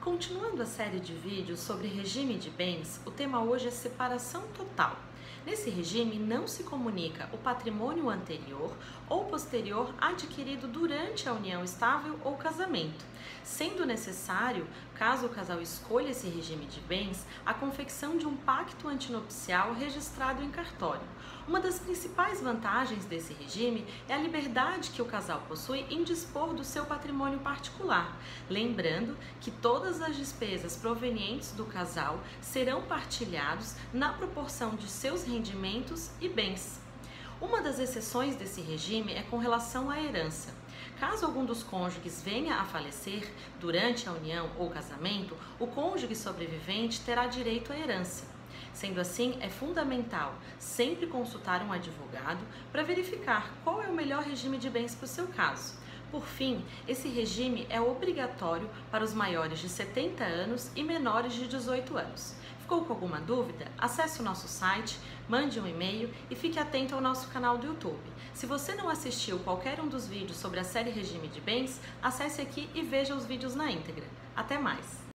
Continuando a série de vídeos sobre regime de bens, o tema hoje é separação total. Nesse regime, não se comunica o patrimônio anterior ou posterior adquirido durante a união estável ou casamento, sendo necessário, caso o casal escolha esse regime de bens, a confecção de um pacto antinupcial registrado em cartório. Uma das principais vantagens desse regime é a liberdade que o casal possui em dispor do seu patrimônio particular, lembrando que todas as despesas provenientes do casal serão partilhados na proporção de seus rendimentos e bens. Uma das exceções desse regime é com relação à herança. Caso algum dos cônjuges venha a falecer durante a união ou casamento, o cônjuge sobrevivente terá direito à herança. Sendo assim, é fundamental sempre consultar um advogado para verificar qual é o melhor regime de bens para o seu caso. Por fim, esse regime é obrigatório para os maiores de 70 anos e menores de 18 anos. Ficou com alguma dúvida? Acesse o nosso site, mande um e-mail e fique atento ao nosso canal do YouTube. Se você não assistiu qualquer um dos vídeos sobre a série Regime de Bens, acesse aqui e veja os vídeos na íntegra. Até mais!